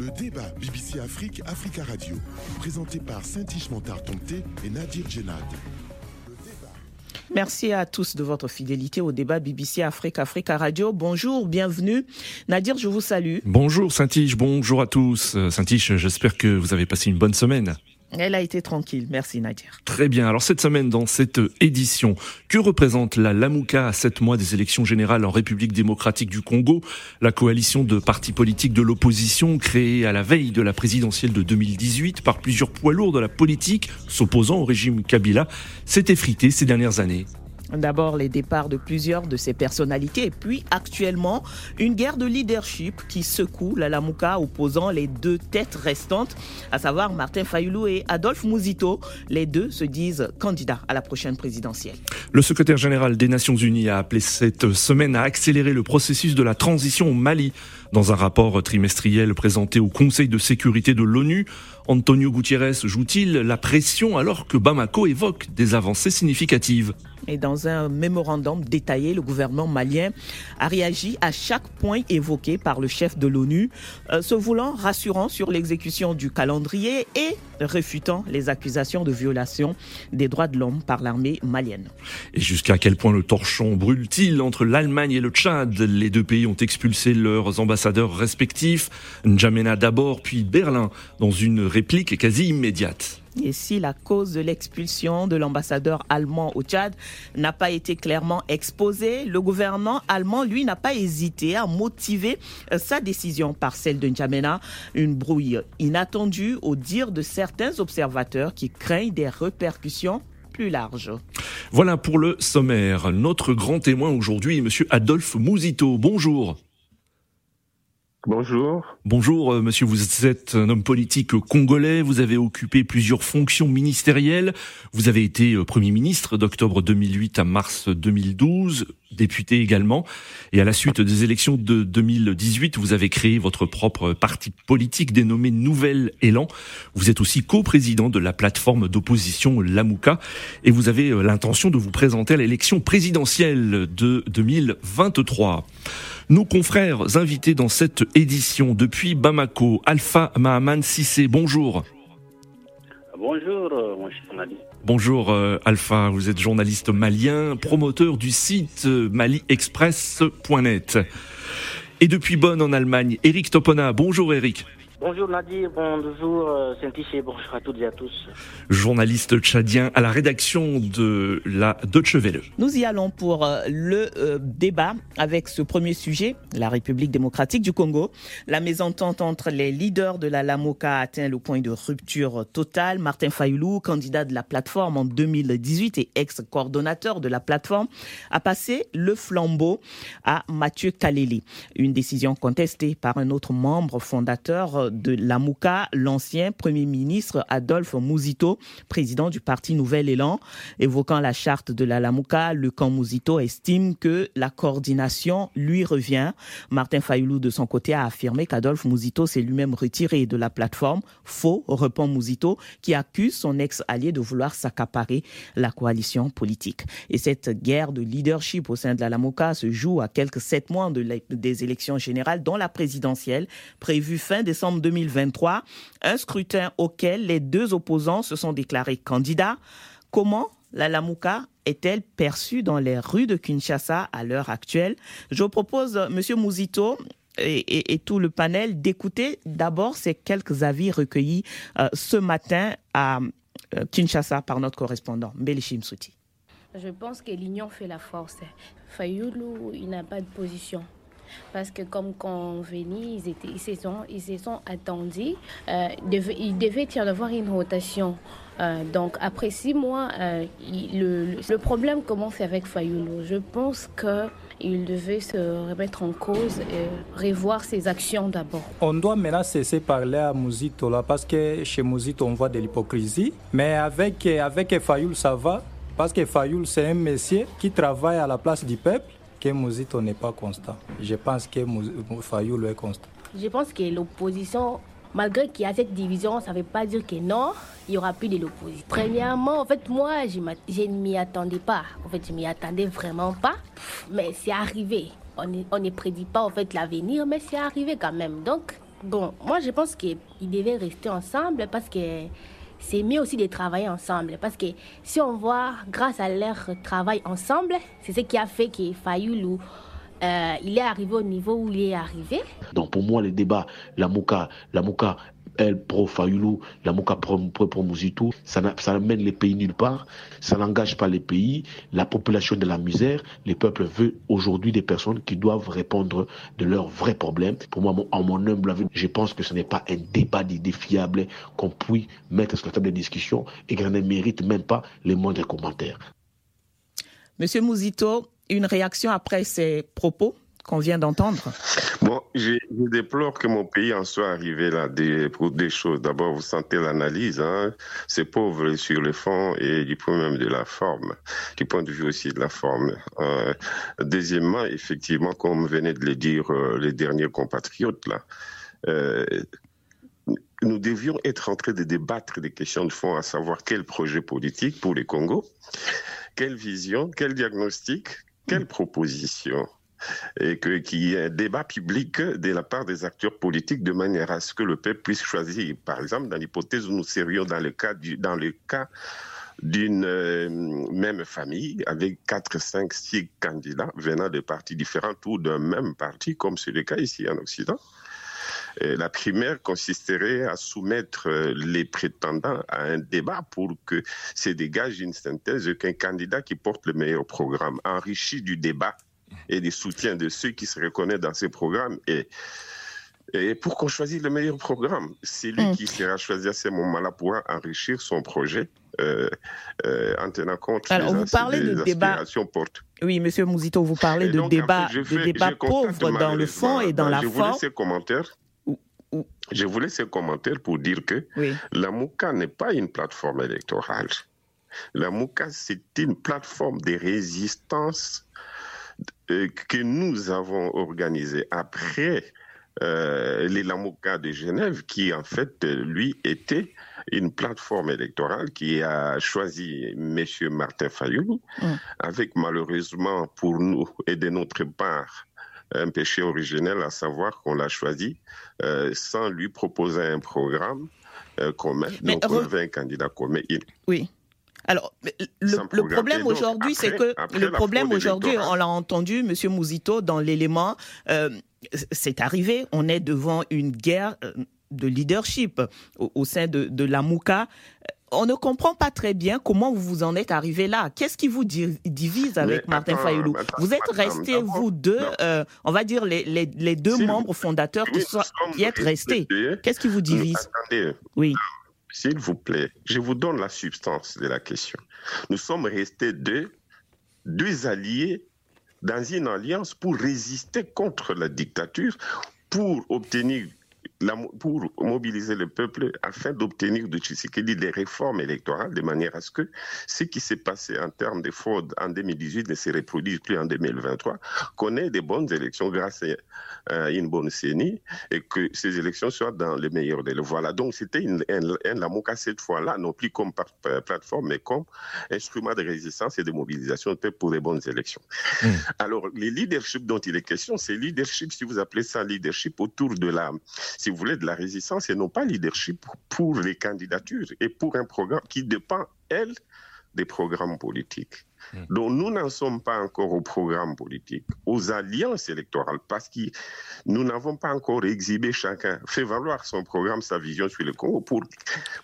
Le débat BBC Afrique, Africa Radio, présenté par Saint-Ish Montard et Nadir Djenad. Merci à tous de votre fidélité au débat BBC Afrique, Africa Radio. Bonjour, bienvenue. Nadir, je vous salue. Bonjour Saint-Ish, bonjour à tous. Euh, Saint-Ish, j'espère que vous avez passé une bonne semaine. Elle a été tranquille. Merci Nadir. Très bien. Alors cette semaine, dans cette édition, que représente la Lamouka à sept mois des élections générales en République démocratique du Congo? La coalition de partis politiques de l'opposition, créée à la veille de la présidentielle de 2018 par plusieurs poids lourds de la politique s'opposant au régime Kabila, s'est effritée ces dernières années. D'abord les départs de plusieurs de ces personnalités et puis actuellement une guerre de leadership qui secoue la Lamouka opposant les deux têtes restantes, à savoir Martin Fayoulou et Adolphe Mouzito. Les deux se disent candidats à la prochaine présidentielle. Le secrétaire général des Nations Unies a appelé cette semaine à accélérer le processus de la transition au Mali. Dans un rapport trimestriel présenté au Conseil de sécurité de l'ONU, Antonio Gutiérrez joue-t-il la pression alors que Bamako évoque des avancées significatives? Et dans un mémorandum détaillé, le gouvernement malien a réagi à chaque point évoqué par le chef de l'ONU, euh, se voulant rassurant sur l'exécution du calendrier et réfutant les accusations de violation des droits de l'homme par l'armée malienne. Et jusqu'à quel point le torchon brûle-t-il entre l'Allemagne et le Tchad? Les deux pays ont expulsé leurs ambassadeurs respectifs, N'Djamena d'abord, puis Berlin, dans une réplique quasi immédiate. Et si la cause de l'expulsion de l'ambassadeur allemand au Tchad n'a pas été clairement exposée, le gouvernement allemand, lui, n'a pas hésité à motiver euh, sa décision par celle de N'Djamena, une brouille inattendue au dire de certains observateurs qui craignent des répercussions plus larges. Voilà pour le sommaire. Notre grand témoin aujourd'hui est M. Adolphe Mouzito. Bonjour. Bonjour. Bonjour, euh, monsieur. Vous êtes un homme politique congolais. Vous avez occupé plusieurs fonctions ministérielles. Vous avez été euh, Premier ministre d'octobre 2008 à mars 2012, député également. Et à la suite des élections de 2018, vous avez créé votre propre parti politique dénommé Nouvel Élan. Vous êtes aussi co-président de la plateforme d'opposition Lamouka. Et vous avez euh, l'intention de vous présenter à l'élection présidentielle de 2023. Nos confrères invités dans cette édition depuis Bamako, Alpha Mahaman Sissé, bonjour. Bonjour, euh, mon cher Mali. Bonjour euh, Alpha, vous êtes journaliste malien, promoteur du site maliexpress.net. Et depuis Bonn en Allemagne, Eric Topona. Bonjour Eric. Bonjour Nadir, bonjour euh, Saint-Tiché, bonjour à toutes et à tous. Journaliste tchadien à la rédaction de la Deutsche Welle. Nous y allons pour euh, le euh, débat avec ce premier sujet, la République démocratique du Congo. La mésentente entre les leaders de la Lamoka a atteint le point de rupture totale. Martin Fayoulou, candidat de la plateforme en 2018 et ex-coordonnateur de la plateforme, a passé le flambeau à Mathieu Kaleli. Une décision contestée par un autre membre fondateur de l'AMUCA, l'ancien Premier ministre Adolphe Mouzito, président du parti Nouvel Élan. Évoquant la charte de la LAMUCA, le camp Mouzito estime que la coordination lui revient. Martin Fayoulou, de son côté, a affirmé qu'Adolphe Mouzito s'est lui-même retiré de la plateforme. Faux, répond Mouzito, qui accuse son ex-allié de vouloir s'accaparer la coalition politique. Et cette guerre de leadership au sein de la LAMUCA se joue à quelques sept mois des élections générales, dont la présidentielle, prévue fin décembre 2023, un scrutin auquel les deux opposants se sont déclarés candidats. Comment la Lamouka est-elle perçue dans les rues de Kinshasa à l'heure actuelle? Je propose, Monsieur Mouzito, et, tout le panel d'écouter d'abord ces quelques avis recueillis euh, ce matin à euh, Kinshasa par notre correspondant, Mbelichim Souti. Je pense que l'union fait la force. Fayoulou, il n'a pas de position parce que comme convenu, ils, étaient, ils, se, sont, ils se sont attendus. Il devait y avoir une rotation. Euh, donc après six mois, euh, le, problème commence avec Fayoulou. Je pense que il devait se remettre en cause et revoir ses actions d'abord. On doit maintenant cesser de parler à Mouzito parce que chez Mouzito on voit de l'hypocrisie. Mais avec, avec Fayoul ça va, parce que Fayoul c'est un messier qui travaille à la place du peuple que Mouzito n'est pas constant. Je pense que Fayoulou est constant. Je pense que l'opposition, malgré qu'il y a cette division, ça ne veut pas dire que non, il n'y aura plus de l'opposition. Premièrement, en fait, moi, je, ne m'y attendais pas. En fait, je m'y attendais vraiment pas. Mais c'est arrivé. On ne prédit pas en fait l'avenir, mais c'est arrivé quand même. Donc, Bon, moi je pense qu'ils devaient rester ensemble parce que c'est mieux aussi de travailler ensemble. Parce que si on voit, grâce à leur travail ensemble, c'est ce qui a fait que Fayoulou, euh, il est arrivé au niveau où il est arrivé. Donc pour moi, les débats, la Mouka, la Mouka elle pro Mouka pro, pro, Mouzitou, ça, ça mène les pays nulle part, ça n'engage pas les pays, la population de la misère, les peuples veulent aujourd'hui des personnes qui doivent répondre de leurs vrais problèmes. Pour moi, en mon humble avis, je pense que ce n'est pas un débat d'idées fiables qu'on puisse mettre sur la table de discussion et qui ne mérite même pas les moindres commentaires. Monsieur Mouzito, une réaction après ces propos? Qu'on vient d'entendre Bon, je, déplore que mon pays en soit arrivé là pour des choses. D'abord, vous sentez l'analyse, hein, c'est pauvre sur le fond et du point même de la forme, du point de vue aussi de la forme. Euh, deuxièmement, effectivement, comme venait de le dire euh, les derniers compatriotes là, euh, nous devions être en train de débattre des questions de fond, à savoir quel projet politique pour les Congo, quelle vision, quel diagnostic, quelle proposition et qu'il y ait un débat public de la part des acteurs politiques de manière à ce que le peuple puisse choisir. Par exemple, dans l'hypothèse où nous serions dans le cas, dans le cas d'une euh, même famille avec 4, 5, 6 candidats venant de partis différents ou d'un même parti, comme c'est le cas ici en Occident. la primaire consisterait à soumettre euh, les prétendants à un débat pour que se dégage une synthèse qu'un candidat qui porte le meilleur programme, enrichi du débat et des soutiens de ceux qui se reconnaissent dans ces programmes. Et, et pour qu'on choisisse le meilleur programme, c'est lui mm. qui sera choisi à ce moment-là pour enrichir son projet. Euh, euh, en tenant compte Alors, des, vous parlez de débat. Oui, Monsieur Mouzito, vous parlez de débat, de débat pauvre dans le fond et dans la je forme. Ces commentaires. Je voulais ces commentaires pour dire que la MOUCA n'est pas une plateforme électorale. La MOUCA, c'est une plateforme de résistance que nous avons organisé après euh, les Lamouka de Genève, qui en fait, lui, était une plateforme électorale qui a choisi M. Martin Fayoulou, mm. avec malheureusement pour nous et de notre part un péché originel, à savoir qu'on l'a choisi euh, sans lui proposer un programme commun. donc on avait un candidat commun. Oui. Alors, le, problème aujourd'hui, c'est que le problème aujourd'hui, on l'a entendu, Monsieur Mouzito, dans l'élément, euh, c'est arrivé, on est devant une guerre euh, de leadership au, sein de, la Mouka. On ne comprend pas très bien comment vous vous en êtes arrivé là. Qu'est-ce qui vous divise avec Martin Fayoulou Vous êtes restés, vous deux, euh, on va dire les, les, deux membres fondateurs qui, sont, qui êtes restés. Qu'est-ce qui vous divise Oui. S'il vous plaît, je vous donne la substance de la question. Nous sommes restés deux, alliés dans une alliance pour résister contre la dictature, pour obtenir pour mobiliser le peuple afin d'obtenir de Tshisekedi des réformes électorales de manière à ce que ce qui s'est passé en termes de fraude en 2018 ne se reproduise plus en 2023, qu'on ait des bonnes élections grâce à une bonne CENI et que ces élections soient dans les meilleurs délais. Voilà, donc c'était un, Lamouka cette fois-là, non plus comme plateforme, mais comme instrument de résistance et de mobilisation pour les bonnes élections. Hmm. Alors, les leaderships dont il est question, c'est leadership, si vous appelez ça leadership, autour de la si vous voulez, de la résistance et non pas leadership pour les candidatures et pour un programme qui dépend, elle, des programmes politiques. Hmm. Donc nous n'en sommes pas encore au programme politique, aux alliances électorales, parce que nous n'avons pas encore exhibé chacun, fait valoir son programme, sa vision sur le Congo pour,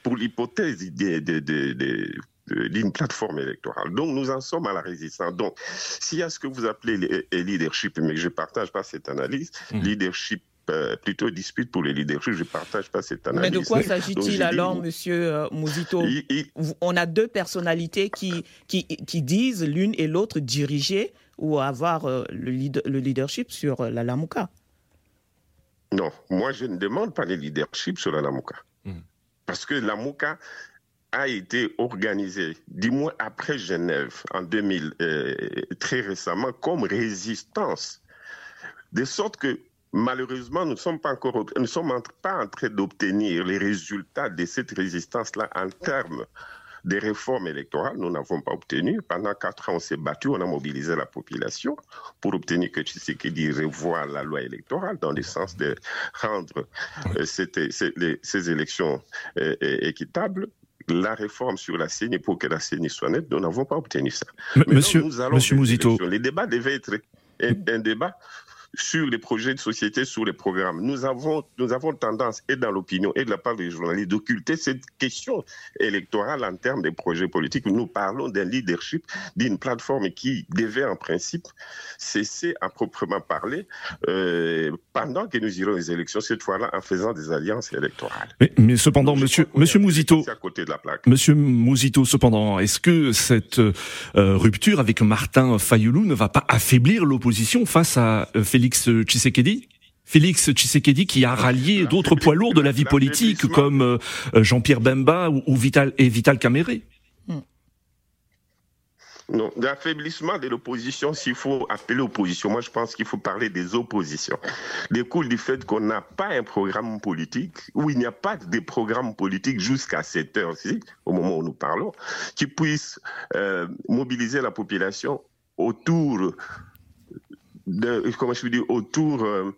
pour l'hypothèse d'une plateforme électorale. Donc nous en sommes à la résistance. Donc s'il y a ce que vous appelez le leadership, mais je ne partage pas cette analyse, hmm. leadership euh, plutôt dispute pour les leaderships. Je ne partage pas cette analyse. Mais de quoi s'agit-il alors, Monsieur euh, Mouzito On a deux personnalités qui, qui, qui disent l'une et l'autre diriger ou avoir euh, le, le, leadership sur la Lamouka. Non, moi je ne demande pas le leadership sur la Lamouka. Hmm. Parce que la Lamouka a été organisée, du moins après Genève, en 2000, très récemment, comme résistance. De sorte que Malheureusement, nous ne sommes pas encore, nous sommes pas en train d'obtenir les résultats de cette résistance-là en termes des réformes électorales, nous n'avons pas obtenu. Pendant quatre ans, on s'est battu, on a mobilisé la population pour obtenir que Tshisekedi revoie la loi électorale dans le sens de rendre euh, ces élections euh, équitables la réforme sur la CENI pour que la CENI soit nette, nous n'avons pas obtenu ça. monsieur, monsieur Mouzito. Les débats devaient être un débat sur les projets de société, sur les programmes. Nous avons, nous avons tendance, et dans l'opinion, et de la part des journalistes, d'occulter cette question électorale en termes des projets politiques. Nous parlons d'un leadership, d'une plateforme qui devait en principe cesser à proprement parler euh, pendant que nous irons aux élections, cette fois-là en faisant des alliances électorales. Mais, cependant, monsieur, monsieur Mouzito, monsieur Mouzito, cependant, est-ce que cette euh, rupture avec Martin Fayoulou ne va pas affaiblir l'opposition face à euh, Félix Félix Tshisekedi Félix Tshisekedi qui a rallié d'autres poids lourds de la vie politique comme euh, Jean-Pierre Bemba ou, Vital et Vital Caméré. Hmm. Non, d'affaiblissement de l'opposition, s'il faut appeler opposition, moi je pense qu'il faut parler des oppositions. Découle du fait qu'on n'a pas un programme politique, ou il n'y a pas de programme politique jusqu'à cette heure-ci, au moment où nous parlons, qui puisse euh, mobiliser la population autour de, comment je dire, autour euh,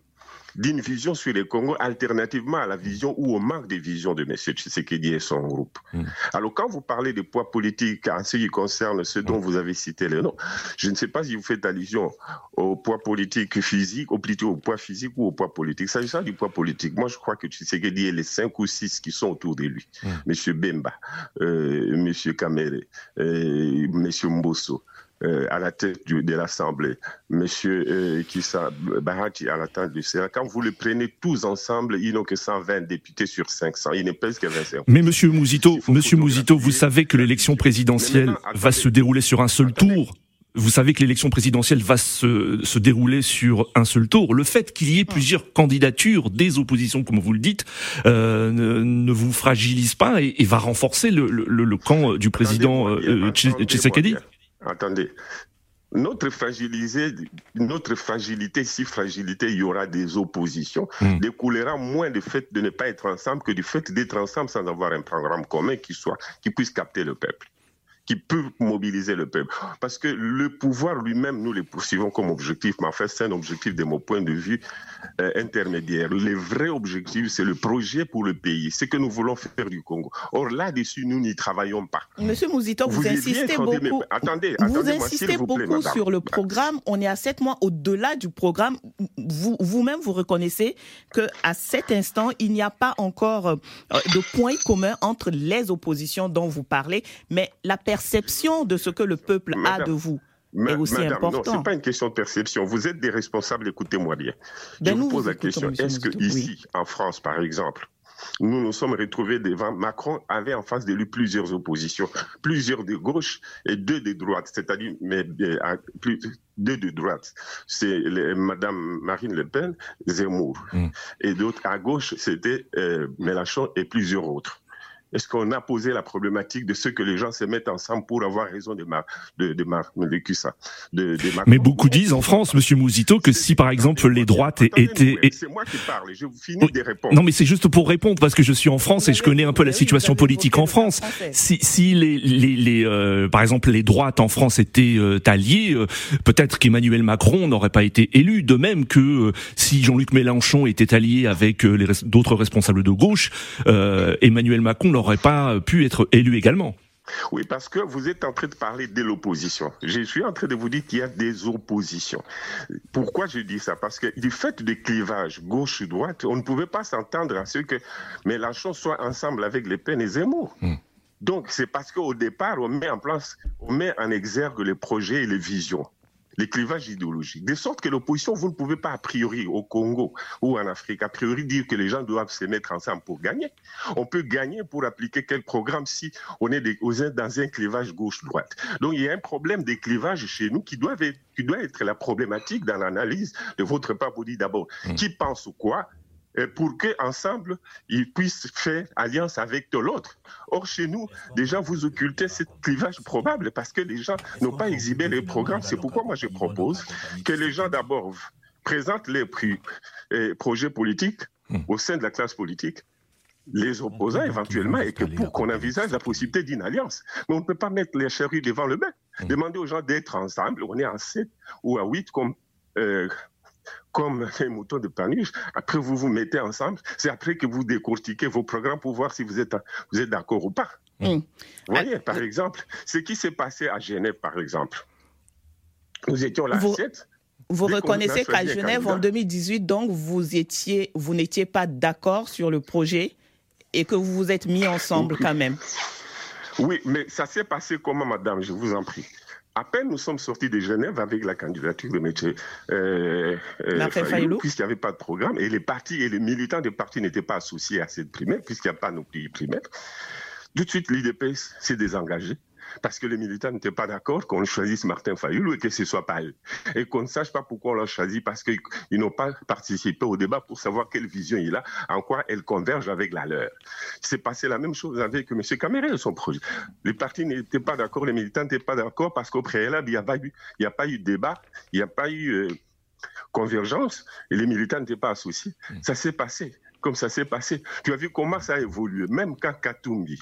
d'une vision sur les Congo alternativement à la vision ou au manque de vision de M. Tshisekedi et son groupe. Mm. Alors quand vous parlez de poids politique en ce qui concerne ce dont vous avez cité les noms, je ne sais pas si vous faites allusion au poids politique physique, ou plutôt au poids physique ou au poids politique. S'agissant du poids politique, moi je crois que Tshisekedi et les cinq ou six qui sont autour de lui, mm. M. Bemba, euh, M. Kamere, euh, M. Mbosso, euh, à la tête de l'Assemblée, M. Euh, Kissa Bahati à la tête du Sénat, quand vous les prenez tous ensemble, ils n'ont que 120 députés sur 500. Ils ne pèsent que 25. Mais M. Mouzito, Monsieur Mouzito, vous savez que l'élection présidentielle va se dérouler sur un seul tour. Vous savez que l'élection présidentielle va se, se, dérouler sur un seul tour. Le fait qu'il y ait plusieurs candidatures des oppositions, comme vous le dites, euh, ne, vous fragilise pas et, va renforcer le, le, le camp du président euh, Tshisekedi Attendez. Notre fragilité, notre fragilité, si fragilité, il y aura des oppositions, hmm. découlera moins du fait de ne pas être ensemble que du fait d'être ensemble sans avoir un programme commun qui soit, qui puisse capter le peuple qui peut mobiliser le peuple. Parce que le pouvoir lui-même, nous le poursuivons comme objectif, mais en fait, c'est un objectif de mon point de vue euh, intermédiaire. Le vrai objectif, c'est le projet pour le pays, c'est que nous voulons faire du Congo. Or, là-dessus, nous n'y travaillons pas. Monsieur Mouzito, vous, insistez beaucoup, attendez, vous insistez beaucoup sur le programme. On est à sept mois au-delà du programme. Vous, vous-même, vous reconnaissez que à cet instant, il n'y a pas encore euh, de point commun entre les oppositions dont vous parlez, mais la perception de ce que le peuple a de vous est aussi madame, important. Non, c'est pas une question de perception. Vous êtes des responsables, écoutez-moi bien. Ben Je vous pose la question, est-ce que ici, en France, par exemple, nous nous sommes retrouvés devant Macron avait en face de lui plusieurs oppositions, plusieurs de gauche et deux de droite, c'est-à-dire mais plus, deux de droite. C'est Madame Marine Le Pen, Zemmour, mm. et d'autres à gauche c'était euh, Mélenchon et plusieurs autres. Est-ce qu'on a posé la problématique de ce que les gens se mettent ensemble pour avoir raison de ma, de, de ma, de, ça, de, Mais beaucoup disent en France, Monsieur Mouzito, que si par exemple les droites étaient, c'est moi qui parle, je vous finis des réponses. Non, mais c'est juste pour répondre parce que je suis en France et je connais un peu la situation politique en France. Si, si les, les, les euh, par exemple les droites en France étaient euh, alliées, euh, peut-être qu'Emmanuel Macron n'aurait pas été élu. De même que si Jean-Luc Mélenchon était allié avec les d'autres responsables de gauche, Emmanuel Macron n'aurait pas pu être élu également. Oui, parce que vous êtes en train de parler de l'opposition. Je suis en train de vous dire qu'il y a des oppositions. Pourquoi je dis ça? Parce que du fait des clivages gauche-droite, on ne pouvait pas s'entendre à ce que Mélenchon soit ensemble avec Les Pen et Zemmour. Hmm. Donc, c'est parce qu'au départ, on met en place, on met en exergue les projets et les visions les clivages idéologiques. De sorte que l'opposition, vous ne pouvez pas a priori au Congo ou en Afrique, a priori dire que les gens doivent se mettre ensemble pour gagner. On peut gagner pour appliquer quel programme si on est dans un clivage gauche-droite. Donc il y a un problème des clivages chez nous qui doit être, qui doit être la problématique dans l'analyse de votre part. Vous dites d'abord, mmh. qui pense quoi pour qu'ensemble, ils puissent faire alliance avec l'autre. Or, chez nous, déjà, vous occultez ce clivage probable parce que les gens n'ont pas exhibé les programmes. C'est pourquoi moi, je propose que les gens, d'abord, présentent les projets politiques au sein de la classe politique les opposants éventuellement et que pour qu'on envisage la possibilité d'une alliance. Mais on ne peut pas mettre les charrues devant le bec. Mmh. Demander aux gens d'être ensemble, on est en 7 ou à 8 comme, euh, comme les moutons de Panurge. Après, vous vous mettez ensemble. C'est après que vous décortiquez vos programmes pour voir si vous êtes, vous êtes d'accord ou pas. Mmh. Vous voyez, par exemple, ce qui s'est passé à Genève, par exemple. Nous étions là 7. Vous reconnaissez qu'à Genève, en 2018, donc, vous étiez, vous n'étiez pas d'accord sur le projet et que vous vous êtes mis ensemble quand même. Oui, mais ça s'est passé comment, madame? Je vous en prie. À peine nous sommes sortis de Genève avec la candidature de M. Euh, euh puisqu'il n'y avait pas de programme, et les partis et les militants des partis n'étaient pas associés à cette primaire, puisqu'il n'y a pas non plus de primaire. Tout de suite, l'IDP s'est désengagé parce que les militants n'étaient pas d'accord qu'on choisisse Martin Fayoulou et que ce soit pas eux. Et qu'on ne sache pas pourquoi on l'a choisi parce qu'ils n'ont pas participé au débat pour savoir quelle vision il a, en quoi elle converge avec la leur. C'est passé la même chose avec M. Caméré et son projet. Les partis n'étaient pas d'accord, les militants n'étaient pas d'accord parce qu'au préalable, il n'y a, pas eu, il a pas eu débat, il n'y a pas eu euh, convergence et les militants n'étaient pas associés. Mm. Ça s'est passé comme ça s'est passé. Tu as vu comment ça a évolué, même quand Katumbi,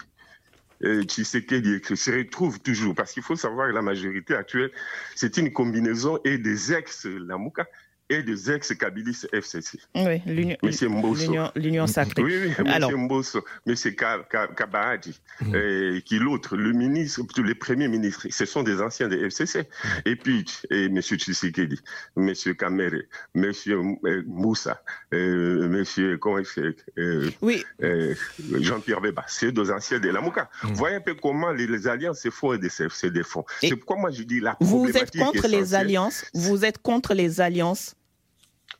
Tshisekedi se retrouve toujours, parce qu'il faut savoir que la majorité actuelle, c'est une combinaison et des ex-Lamouka et des ex-Kabilis FCC. Oui, l'union sacrée. Oui, oui, M. Alors... Mbosso, M. Kabahadi, mmh. euh, qui l'autre, le ministre, les premiers ministres, ce sont des anciens des FCC. Mmh. Et puis, et M. Tshisekedi, M. Kamere, M. Moussa, euh, M. comment euh, oui. euh, Jean-Pierre Beba, c'est deux anciens de la Mouka. Mmh. Voyez un peu comment les, alliances se font et se défont. C'est pourquoi moi je dis la Vous êtes contre les alliances Vous êtes contre les alliances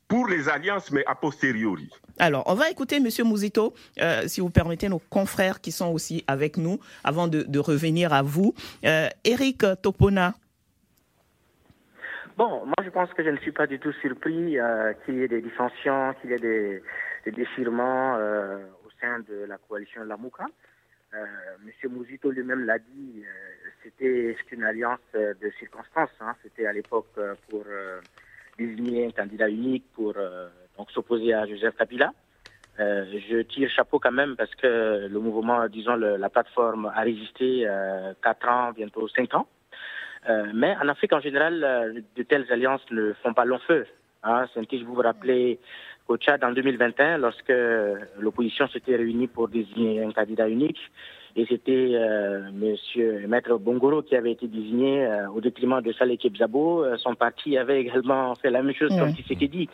pour les alliances, mais a posteriori. Alors, on va écouter M. Mouzito, euh, si vous permettez, nos confrères qui sont aussi avec nous, avant de, revenir à vous. Euh, Eric Topona. Bon, moi je pense que je ne suis pas du tout surpris euh, qu'il y ait des dissensions, qu'il y ait des, déchirements au sein de la coalition Lamouka. M. Mouzito lui-même l'a dit, c'était une alliance de circonstances. Hein. C'était à l'époque pour désigner un candidat unique pour euh, s'opposer à Joseph Kabila. Euh, je tire chapeau quand même parce que le mouvement, disons, la plateforme a résisté euh, 4 ans, bientôt 5 ans. Euh, mais en Afrique en général, euh, de telles alliances ne font pas long feu. Hein. je vous vous rappelez qu'au Tchad, en 2021, lorsque l'opposition s'était réunie pour désigner un candidat unique, et c'était euh, Monsieur Maître Bongoro qui avait été désigné euh, au détriment de Saleh Kebzabo. Euh, son parti avait également fait la même chose, comme dit.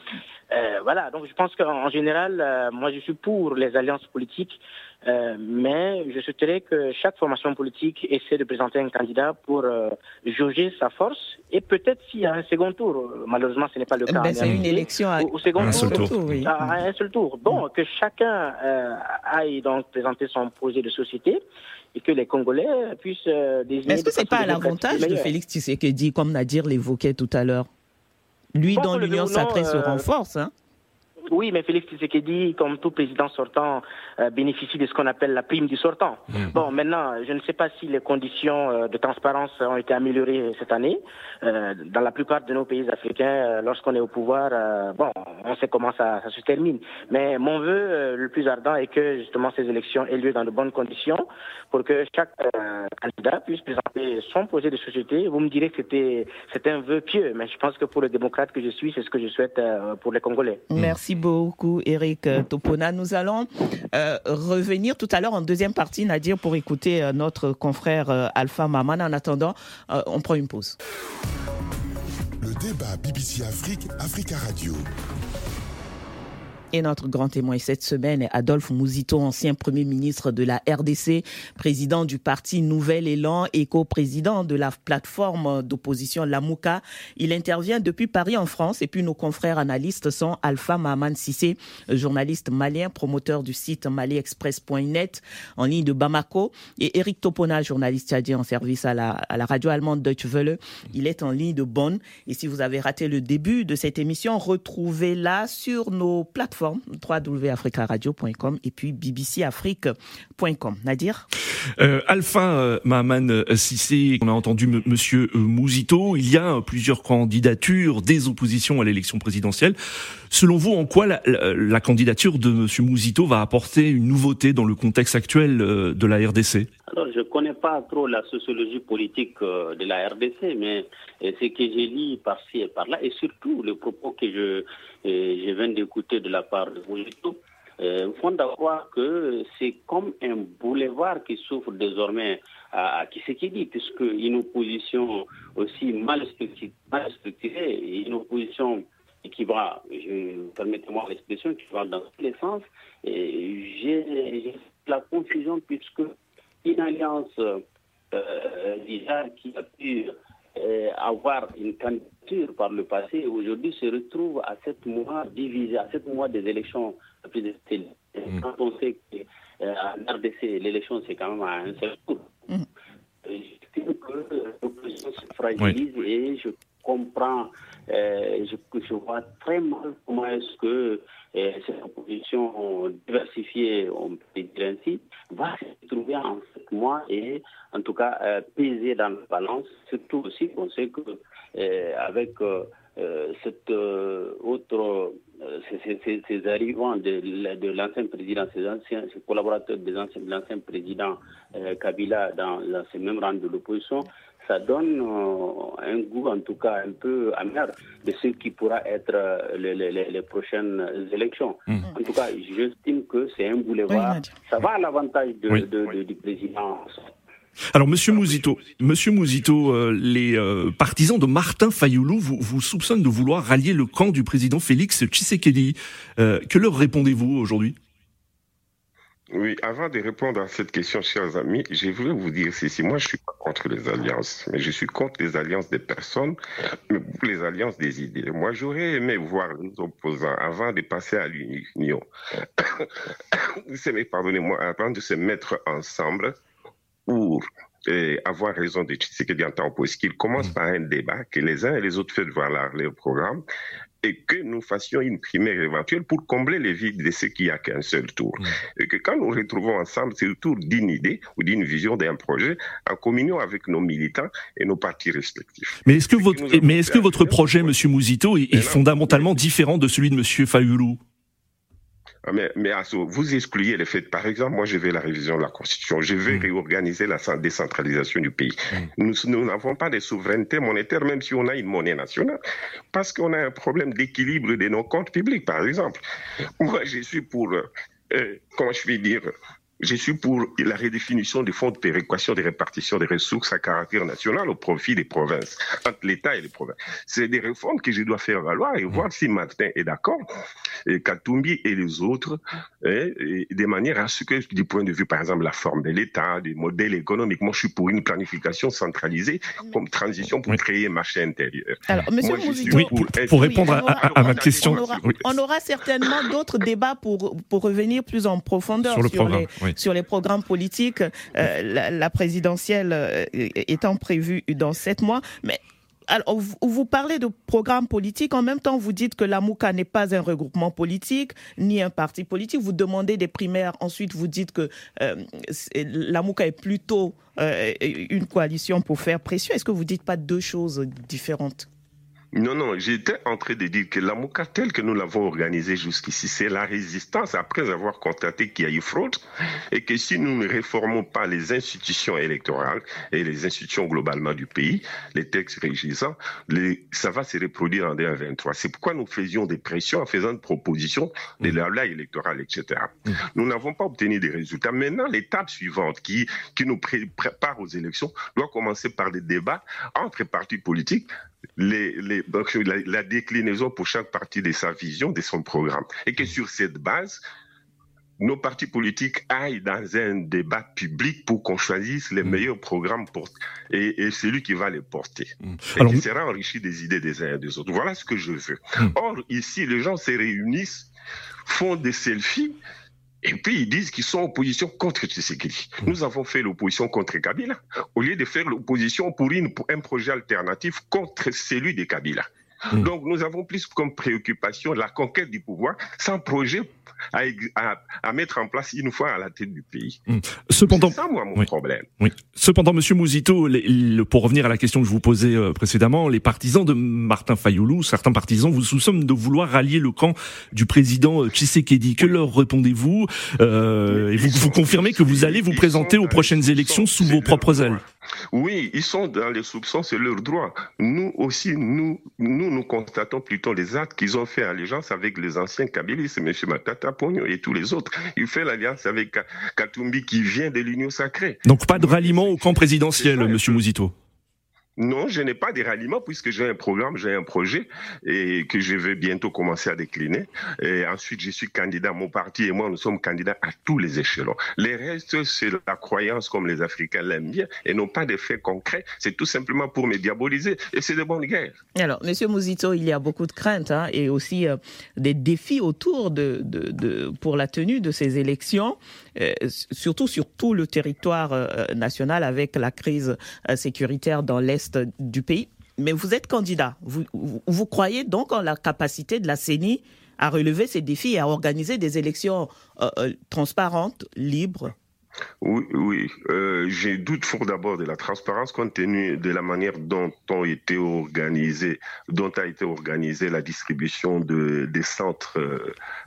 Euh, voilà, donc je pense qu'en général, euh, moi je suis pour les alliances politiques, euh, mais je souhaiterais que chaque formation politique essaie de présenter un candidat pour jauger sa force et peut-être s'il y a un second tour. Malheureusement, ce n'est pas le cas. Ben, c'est une élection à... au, second un seul tour. À, un seul tour. Bon, que chacun aille donc présenter son projet de société et que les Congolais puissent désigner. Est-ce que c'est pas à l'avantage de Félix Tshisekedi, comme Nadir l'évoquait tout à l'heure? Lui, dans l'Union sacrée, se euh, renforce. Hein oui, mais Félix Tshisekedi, comme tout président sortant, euh, bénéficie de ce qu'on appelle la prime du sortant. Mmh. Bon, maintenant, je ne sais pas si les conditions euh, de transparence ont été améliorées cette année. Euh, dans la plupart de nos pays africains, lorsqu'on est au pouvoir, bon, on sait comment ça, ça, se termine. Mais mon vœu le plus ardent est que justement ces élections aient lieu dans de bonnes conditions pour que chaque candidat puisse présenter son projet de société. Vous me direz que c'était c'est un vœu pieux, mais je pense que pour le démocrate que je suis, c'est ce que je souhaite pour les Congolais. Merci beaucoup, Eric euh, Topona. Nous allons euh, revenir tout à l'heure en deuxième partie, Nadir, pour écouter euh, notre confrère Alpha Maman. En attendant, on prend une pause. Le débat BBC Afrique, Africa Radio. Et notre grand témoin cette semaine est Adolphe Mouzito, ancien Premier ministre de la RDC, président du parti Nouvel Élan et co-président de la plateforme d'opposition Lamouka. Il intervient depuis Paris en France et puis nos confrères analystes sont Alpha Mahaman Sissé, journaliste malien, promoteur du site maliexpress.net en ligne de Bamako et Eric Topona, journaliste tchadien en service à la, à la radio allemande Deutsche Welle. Il est en ligne de Bonn et si vous avez raté le début de cette émission, retrouvez-la sur nos plateformes www.africaradio.com et puis bbcafrique.com. Nadir euh, Alpha euh, Mahaman Sissé, on a entendu M Monsieur Mouzito. Il y a plusieurs candidatures des oppositions à l'élection présidentielle. Selon vous, en quoi la, la, candidature de Monsieur Mouzito va apporter une nouveauté dans le contexte actuel de la RDC Je ne connais pas trop la sociologie politique de la RDC, mais ce que j'ai lu par-ci et par-là, et surtout le propos que je, je viens d'écouter de la part de Mouzito, euh, font d'avoir que c'est comme un boulevard qui souffre désormais à, à dit, puisque une opposition aussi mal structurée une opposition qui va, permettez-moi l'expression, qui va dans tous les sens. J'ai la confusion puisque une alliance euh, déjà qui a pu euh, avoir une candidature par le passé, aujourd'hui se retrouve à sept mois divisé, à sept mois des élections présidentielles. Mm. Quand on sait qu'en euh, RDC, l'élection, c'est quand même à un seul tour. Mm. Euh, je trouve que l'opposition se fragilise et je comprends, euh, je, je, vois très mal comment est-ce que euh, cette opposition diversifiée, on peut dire ainsi, va se trouver en sept mois et en tout cas euh, peser dans la balance, surtout aussi qu'on sait que euh, avec cette autre, ces, arrivants de, l'ancien président, ces anciens, collaborateurs de l'ancien président Kabila dans ces mêmes rangs de l'opposition, ça donne euh, un goût, en tout cas un peu amer, de ce qui pourra être euh, les, les, les prochaines élections. Mmh. En tout cas, j'estime que c'est un boulevard. ça va à l'avantage de, de, du président. Alors, Monsieur Mouzito, Monsieur Mouzito, euh, les partisans de Martin Fayoulou vous, vous soupçonnent de vouloir rallier le camp du président Félix Tshisekedi. que leur répondez-vous aujourd'hui? Oui, avant de répondre à cette question, chers amis, je voulais vous dire ceci. Moi, je suis pas contre les alliances, mais je suis contre les alliances des personnes, mais les alliances des idées. Moi, j'aurais aimé voir les opposants avant de passer à l'union. Pardonnez-moi, avant de se mettre ensemble pour eh, avoir raison de Tshisekedi en tant qu'il commence mm. par un débat, que les uns et les autres fassent voir leur programme, et que nous fassions une primaire éventuelle pour combler les vides de ce qu'il n'y a qu'un seul tour. Mm. Et que quand nous retrouvons ensemble, c'est autour d'une idée ou d'une vision d'un projet en communion avec nos militants et nos partis respectifs. Mais est-ce que, votre, mais est-ce que votre projet, Monsieur Mouzito, est, est fondamentalement différent de celui de Monsieur Fayoulou? Ah, mais, mais vous excluez les faits. Par exemple, moi, je vais la révision de la Constitution. Je vais mm. réorganiser la décentralisation du pays. Mm. Nous n'avons pas de souveraineté monétaire, même si on a une monnaie nationale, parce qu'on a un problème d'équilibre de nos comptes publics, par exemple. Moi, je suis pour, euh, euh comment je vais dire, je suis pour la redéfinition des fonds de péréquation des répartitions des ressources à caractère national au profit des provinces, entre l'État et les provinces. C'est des réformes que je dois faire valoir et voir si Martin est d'accord, et Katumbi et les autres, et, et, de manière à ce que, du point de vue, par exemple, la forme de l'État, des modèles économiques, moi je suis pour une planification centralisée comme transition pour créer un marché intérieur. Alors, monsieur oui, pour, répondre à, ma question. On aura, certainement d'autres débats pour, pour revenir plus en profondeur sur, le programme, sur les programmes politiques, euh, la, présidentielle euh, étant prévue dans sept mois. Mais alors, vous, parlez de programmes politiques, en même temps vous dites que la MOUCA n'est pas un regroupement politique, ni un parti politique. Vous demandez des primaires, ensuite vous dites que euh, la MOUCA est plutôt une coalition pour faire pression. Est-ce que vous ne dites pas deux choses différentes? Non, non, j'étais en train de dire que la MOUCA telle que nous l'avons organisée jusqu'ici, c'est la résistance après avoir constaté qu'il y a eu fraude et que si nous ne réformons pas les institutions électorales et les institutions globalement du pays, les textes régissants, les, ça va se reproduire en 2023. C'est pourquoi nous faisions des pressions en faisant des propositions de la loi électorale, etc. Nous n'avons pas obtenu des résultats. Maintenant, l'étape suivante qui, qui nous prépare aux élections doit commencer par des débats entre partis politiques les, les, la, la, déclinaison pour chaque parti de sa vision, de son programme. Et que sur cette base, nos partis politiques aillent dans un débat public pour qu'on choisisse les mmh. meilleurs programmes pour, et, et celui qui va les porter. Mmh. Et qui sera enrichi des idées des uns et des autres. Voilà ce que je veux. Mmh. Or, ici, les gens se réunissent, font des selfies, et puis ils disent qu'ils sont en opposition contre Tshisekedi. Mm. Nous avons fait l'opposition contre Kabila, au lieu de faire l'opposition pour, une, pour un projet alternatif contre celui de Kabila. Mmh. Donc nous avons plus comme préoccupation la conquête du pouvoir sans projet à, à, mettre en place une fois à la tête du pays. Mmh. Cependant, c'est ça moi mon problème. Oui. Cependant, Monsieur Mouzito, pour revenir à la question que je vous posais euh, précédemment, les partisans de Martin Fayoulou, certains partisans vous soupçonnent de vouloir rallier le camp du président Tshisekedi. Que leur répondez-vous? Euh, Et vous, vous confirmez que vous allez vous présenter aux prochaines élections sous vos propres ailes oui, ils sont dans les soupçons, c'est leur droit. Nous aussi, nous, nous, nous constatons plutôt les actes qu'ils ont fait allégeance avec les anciens kabylistes, M. Matata Pogno et tous les autres. Il fait l'alliance avec Katumbi qui vient de l'Union sacrée. Donc pas de ralliement au camp présidentiel, M. Mouzito non, je n'ai pas de ralliement puisque j'ai un programme, j'ai un projet et que je vais bientôt commencer à décliner. Ensuite, je suis candidat, mon parti et moi, nous sommes candidats à tous les échelons. Les restes, c'est la croyance comme les Africains l'aiment bien et non pas des faits concrets. C'est tout simplement pour me diaboliser et c'est de bonne guerre. Alors, Monsieur Mouzito, il y a beaucoup de craintes hein, et aussi euh, des défis autour de, de, pour la tenue de ces élections, euh, surtout sur tout le territoire euh, national avec la crise sécuritaire dans l'Est du pays. Mais vous êtes candidat. Vous, vous, croyez donc en la capacité de la CENI à relever ces défis et à organiser des élections euh, euh, transparentes, libres? Oui, oui. Euh, j'ai doute fort d'abord de la transparence compte tenu de la manière dont ont été organisé, dont a été organisée la distribution de, des centres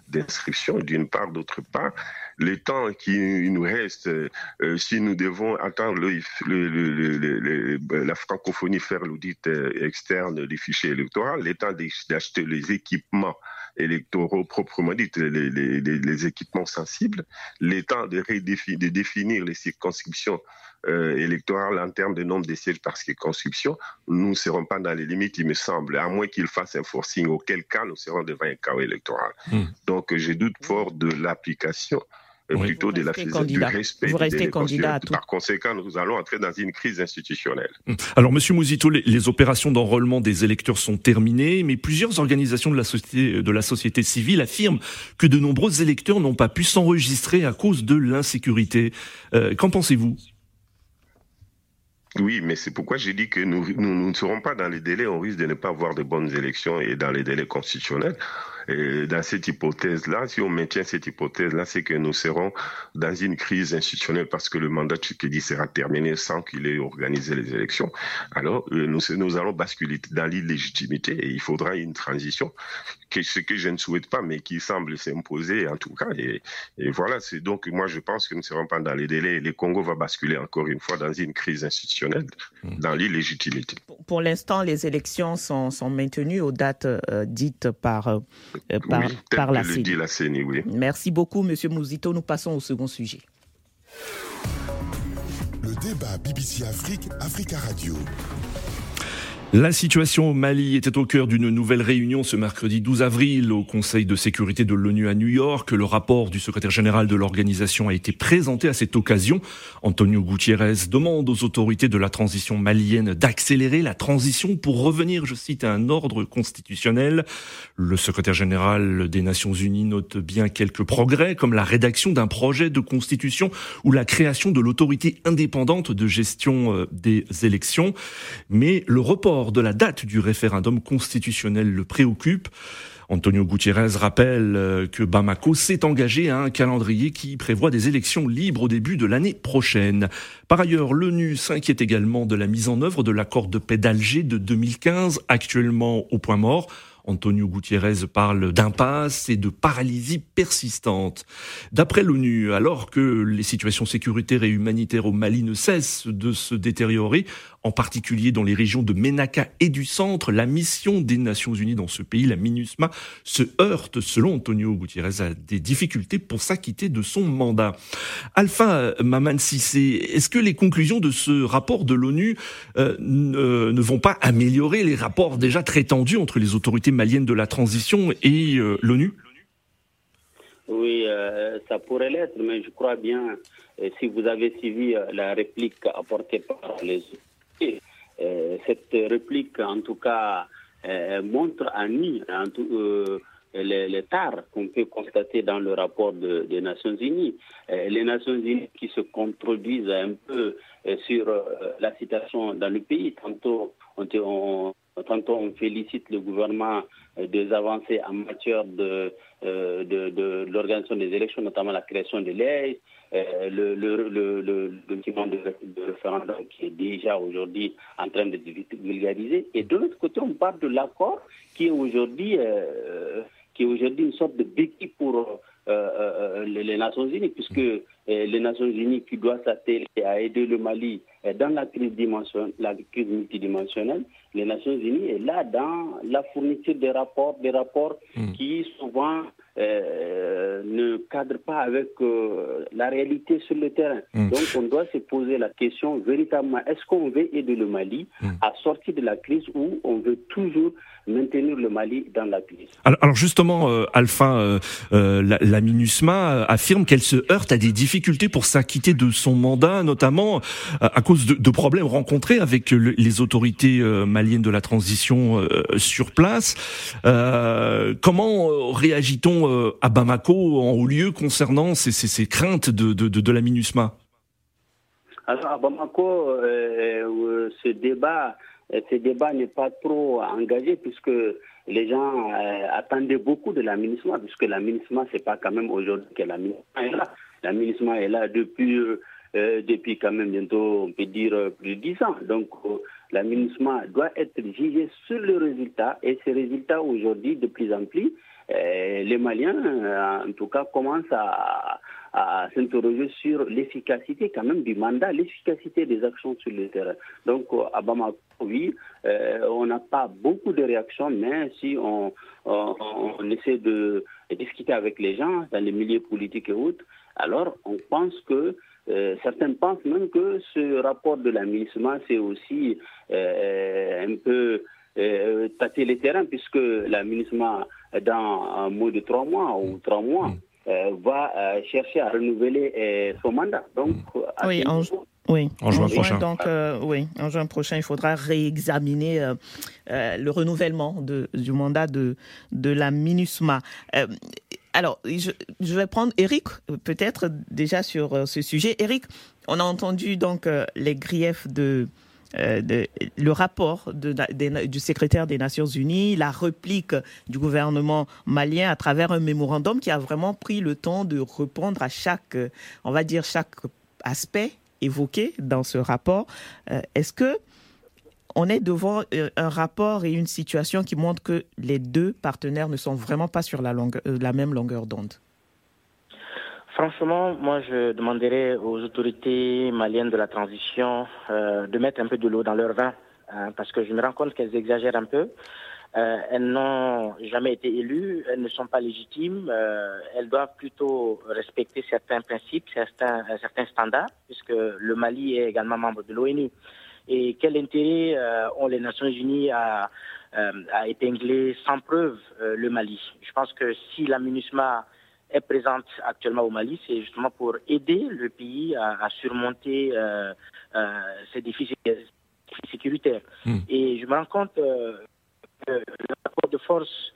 d'inscription d'une part, d'autre part le temps qui nous reste, euh, si nous devons attendre le, le, la francophonie faire l'audit euh, externe des fichiers électoraux, le temps d'acheter les équipements électoraux proprement dit, les, les, équipements sensibles, le temps de, de définir les circonscriptions euh, électorales en termes de nombre de sièges par circonscription, nous ne serons pas dans les limites, il me semble, à moins qu'ils fassent un forcing, auquel cas nous serons devant un chaos électoral. Hmm. Donc, je doute fort de l'application plutôt de la du respect Vous restez candidat à tout. Par conséquent, nous allons entrer dans une crise institutionnelle. Hum. Alors, Monsieur Mouzito, les, opérations d'enrôlement des électeurs sont terminées, mais plusieurs organisations de la société, de la société civile affirment que de nombreux électeurs n'ont pas pu s'enregistrer à cause de l'insécurité. Euh, qu'en pensez-vous? Oui, mais c'est pourquoi j'ai dit que nous, nous, ne serons pas dans les délais, on risque de ne pas avoir de bonnes élections et dans les délais constitutionnels. Et dans cette hypothèse-là, si on maintient cette hypothèse-là, c'est que nous serons dans une crise institutionnelle parce que le mandat de Tshisekedi sera terminé sans qu'il ait organisé les élections. Alors, euh, nous, nous allons basculer dans l'illégitimité et il faudra une transition, que, ce que je ne souhaite pas, mais qui semble s'imposer en tout cas. Et, et voilà, c'est donc moi je pense que nous ne serons pas dans les délais. Le Congo va basculer encore une fois dans une crise institutionnelle, mmh. dans l'illégitimité. Pour, l'instant, les élections sont, sont, maintenues aux dates euh, dites par euh, euh, par, la, CENI. oui. Merci beaucoup, Monsieur Mouzito. Nous passons au second sujet. Le débat BBC Afrique, Africa Radio. La situation au Mali était au cœur d'une nouvelle réunion ce mercredi 12 avril au Conseil de sécurité de l'ONU à New York. Le rapport du secrétaire général de l'organisation a été présenté à cette occasion. Antonio Gutiérrez demande aux autorités de la transition malienne d'accélérer la transition pour revenir, je cite, à un ordre constitutionnel. Le secrétaire général des Nations Unies note bien quelques progrès, comme la rédaction d'un projet de constitution ou la création de l'autorité indépendante de gestion euh, des élections. Mais le report de la date du référendum constitutionnel le préoccupe. Antonio Gutiérrez rappelle euh, que Bamako s'est engagé à un calendrier qui prévoit des élections libres au début de l'année prochaine. Par ailleurs, l'ONU s'inquiète également de la mise en œuvre de l'accord de paix d'Alger de 2015, actuellement au point mort. Antonio Gutiérrez parle d'impasse et de paralysie persistante. D'après l'ONU, alors que les situations sécuritaires et humanitaires au Mali ne cessent de se détériorer, en particulier dans les régions de Ménaka et du centre, la mission des Nations Unies dans ce pays, la MINUSMA, se heurte, selon Antonio Gutiérrez, à des difficultés pour s'acquitter de son mandat. Alpha Maman Sissé, est-ce que les conclusions de ce rapport de l'ONU euh, ne, vont pas améliorer les rapports déjà très tendus entre les autorités maliennes de la transition et euh, l'ONU? Oui, euh, ça pourrait l'être, mais je crois bien, si vous avez suivi la réplique apportée par les cette réplique, en tout cas, euh, montre à nu euh, les, les qu'on peut constater dans le rapport des Nations Unies. les Nations Unies qui se contredisent un peu sur la situation dans le pays. Tantôt, on, tantôt on félicite le gouvernement des avancées en matière de, de, l'organisation des élections, notamment la création de l'aide, le, le, document de, référendum qui est déjà aujourd'hui en train de vulgariser. Et de l'autre côté, on parle de l'accord qui est aujourd'hui une sorte de béquille pour euh, euh, les, Nations Unies, puisque euh, les Nations Unies qui doivent s'atteler à aider le Mali dans la crise, la crise multidimensionnelle, les Nations Unies est là dans la fourniture des rapports, des rapports hmm. qui souvent ne cadrent pas avec la réalité sur le terrain. Hmm. Donc on doit se poser la question véritablement, est-ce qu'on veut aider le Mali hmm. à sortir de la crise ou on veut toujours maintenir le Mali dans la crise? Alors, justement, euh, Alpha, euh, euh, la, MINUSMA affirme qu'elle se heurte à des difficultés pour s'acquitter de son mandat, notamment à cause de, problèmes rencontrés avec les autorités maliennes de la transition sur place. comment réagit-on à Bamako en haut lieu concernant ces, craintes de, la MINUSMA Alors à Bamako, ce débat ce débat n'est pas trop engagé puisque les gens euh, attendaient beaucoup de la puisque la c'est pas quand même aujourd'hui que la est là. La est là depuis, euh, euh, depuis quand même bientôt, on peut dire, plus de 10 ans. Donc, la doit être jugé sur le résultat et ces résultats aujourd'hui, de plus en plus, les Maliens, en tout cas, commencent à, s'interroger sur l'efficacité quand même du mandat, l'efficacité des actions sur le terrain. Donc à Bamako, oui, euh, on n'a pas beaucoup de réactions, mais si on, essaie de discuter avec les gens dans les milieux politiques et autres, alors on pense que euh, certains pensent même que ce rapport de l'aménagement, c'est aussi euh, un peu tâter les terrains, puisque l'aménagement, dans un mois de trois mois ou trois mois, mm. Euh, va euh, chercher à renouveler euh, son mandat. Donc, oui, en, oui, en juin prochain. Donc, oui, en juin prochain, il faudra réexaminer le renouvellement de, du mandat de, de la MINUSMA. alors, je, je, vais prendre Eric, peut-être déjà sur ce sujet. Eric, on a entendu donc les griefs de euh, le rapport du secrétaire des Nations Unies, la réplique du gouvernement malien à travers un mémorandum qui a vraiment pris le temps de répondre à chaque, on va dire, chaque aspect évoqué dans ce rapport. Euh, est-ce que on est devant euh, un rapport et une situation qui montrent que les deux partenaires ne sont vraiment pas sur la même longueur d'onde? Franchement, moi, je demanderais aux autorités maliennes de la transition euh, de mettre un peu de l'eau dans leur vin, hein, parce que je me rends compte qu'elles exagèrent un peu. Euh, elles n'ont jamais été élues, elles ne sont pas légitimes, euh, elles doivent plutôt respecter certains principes, certains, certains standards, puisque le Mali est également membre de l'ONU. Et quel intérêt ont les Nations Unies à, à épingler sans preuve le Mali? Je pense que si la MINUSMA est présente actuellement au Mali, c'est justement pour aider le pays à, surmonter euh, euh, ces défis sécuritaires. Hmm. Et je me rends compte euh, que le rapport de force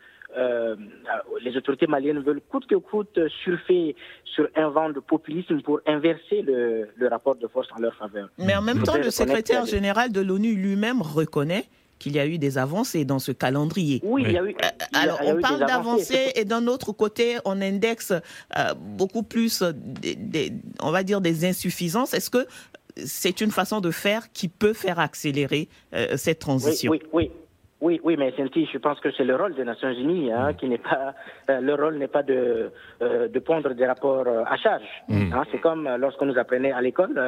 les autorités maliennes veulent coûte que coûte surfer sur un vent de populisme pour inverser le, le rapport de force en leur faveur. Mais en même temps, le secrétaire général de l'ONU lui-même reconnaît qu'il y a eu des avancées dans ce calendrier. Oui, il y a eu. Alors, on parle d'avancées et d'un autre côté, on indexe euh, beaucoup plus, des, on va dire, des insuffisances. Est-ce que c'est une façon de faire qui peut faire accélérer euh, cette transition? Oui, oui, oui. Oui, mais Cynthia, je pense que c'est le rôle des Nations Unies, hein, qui n'est pas, euh, le rôle n'est pas de, de pondre des rapports à charge. Mm. Hein. c'est comme lorsqu'on nous apprenait à l'école,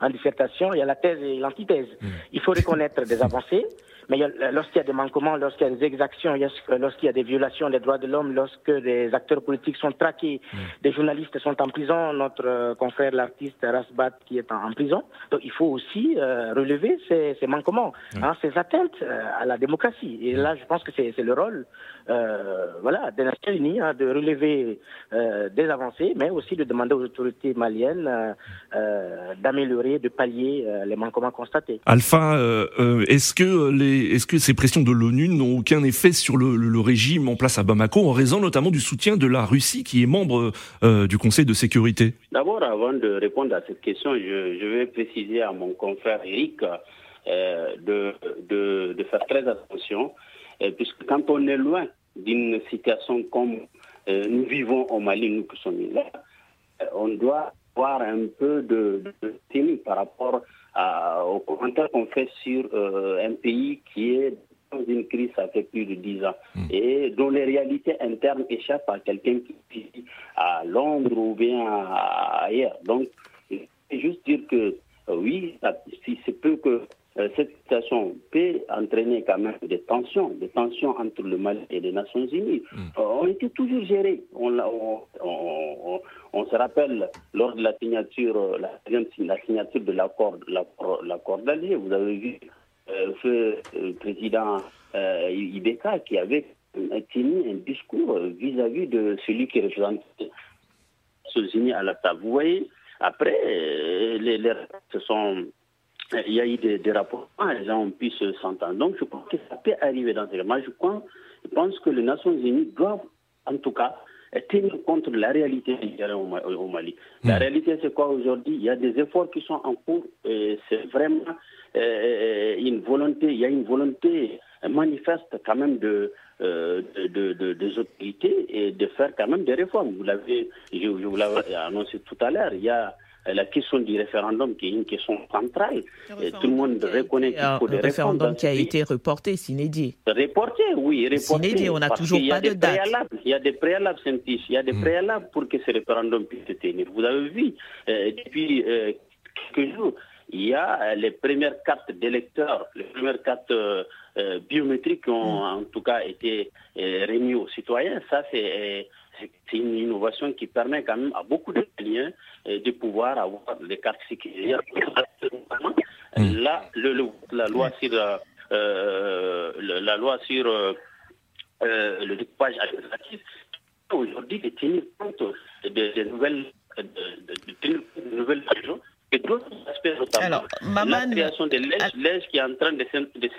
en dissertation, il y a la thèse et l'antithèse. Mm. Il faut reconnaître des avancées, mais lorsqu'il y a des manquements, lorsqu'il y a des exactions, lorsqu'il y a des violations des droits de l'homme, lorsque des acteurs politiques sont traqués, mm. des journalistes sont en prison, notre euh, confrère l'artiste Rasbat qui est en, prison. Donc il faut aussi euh, relever ces, manquements, mm. hein, ces atteintes euh, à la démocratie. Et là, je pense que c'est le rôle voilà, des Nations Unies hein, de relever des avancées, mais aussi de demander aux autorités maliennes d'améliorer, de pallier les manquements constatés. Alpha, est-ce que les est-ce que ces pressions de l'ONU n'ont aucun effet sur le, régime en place à Bamako, en raison notamment du soutien de la Russie, qui est membre euh, du Conseil de sécurité? D'abord, avant de répondre à cette question, je, vais préciser à mon confrère Eric de, de, de, faire très attention, puisque quand on est loin d'une situation comme nous vivons au Mali, nous qui sommes là, on doit avoir un peu de, de par rapport à, aux commentaires qu'on fait sur un pays qui est dans une crise, ça fait plus de dix ans, hmm. et dont les réalités internes échappent à quelqu'un qui vit à Londres ou bien ailleurs. Donc, c'est juste dire que euh, oui, si c'est peu que euh, cette situation peut entraîner quand même des tensions, des tensions entre le Mali et les Nations Unies. Hmm. Euh, on était toujours gérés. On, se rappelle lors de la signature, la, la signature de l'accord, l'accord d'Alger, vous avez vu ce président Ibeka qui avait tenu un discours vis-à-vis de celui qui représente les Nations Unies à la table. Vous voyez, après, euh, les, les ce sont il y a eu des, rapports, les gens ont pu s'entendre. Donc, je pense que ça peut arriver dans ce cas. Moi, je, je pense que les Nations Unies doivent, en tout cas, tenir compte de la réalité au Mali. La hmm. réalité, c'est quoi aujourd'hui? Il y a des efforts qui sont en cours. C'est vraiment euh, une volonté, il y a une volonté manifeste quand même de, euh, de, de, des autorités et de faire quand même des réformes. Vous l'avez, je, je, vous l'avais annoncé tout à l'heure, il y a la question du référendum qui est une question centrale. Et tout le monde reconnaît qu'il faut des réformes. Le référendum qui a été reporté, s'inédit. Reporté, oui, reporté. S'inédit, on n'a toujours pas de date. Il y a des préalables, il y a des mm. préalables pour que ce référendum puisse se tenir. Vous avez vu, euh, depuis euh, quelques jours, il y a euh, les premières cartes d'électeurs, les premières cartes euh, euh, biométriques qui ont mm. en tout cas été remises aux citoyens. Ça, c'est une innovation qui permet quand même à beaucoup de clients de pouvoir avoir des cartes sécurisées. Mm. Là, le, la loi sur la loi sur le découpage administratif aujourd'hui de tenir compte des nouvelles de, de, de nouvelles régions et d'autres aspects notamment. Alors, la création de l'ES qui est en train de s'installer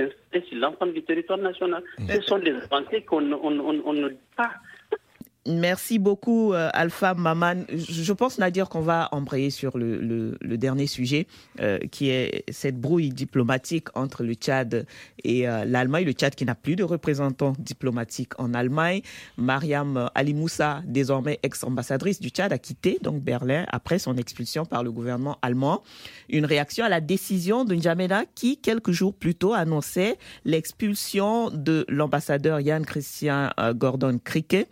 sur l'ensemble du territoire national. Ce sont des avancées qu'on ne dit pas Merci beaucoup, euh, Alpha Maman. Je pense, Nadir, qu'on va embrayer sur le, le, dernier sujet, euh, qui est cette brouille diplomatique entre le Tchad et euh, l'Allemagne. Le Tchad qui n'a plus de représentants diplomatiques en Allemagne. Mariam Ali Moussa, désormais ex-ambassadrice du Tchad, a quitté donc Berlin après son expulsion par le gouvernement allemand. Une réaction à la décision de N'Djamena qui, quelques jours plus tôt, annonçait l'expulsion de l'ambassadeur Jan Christian Gordon Cricket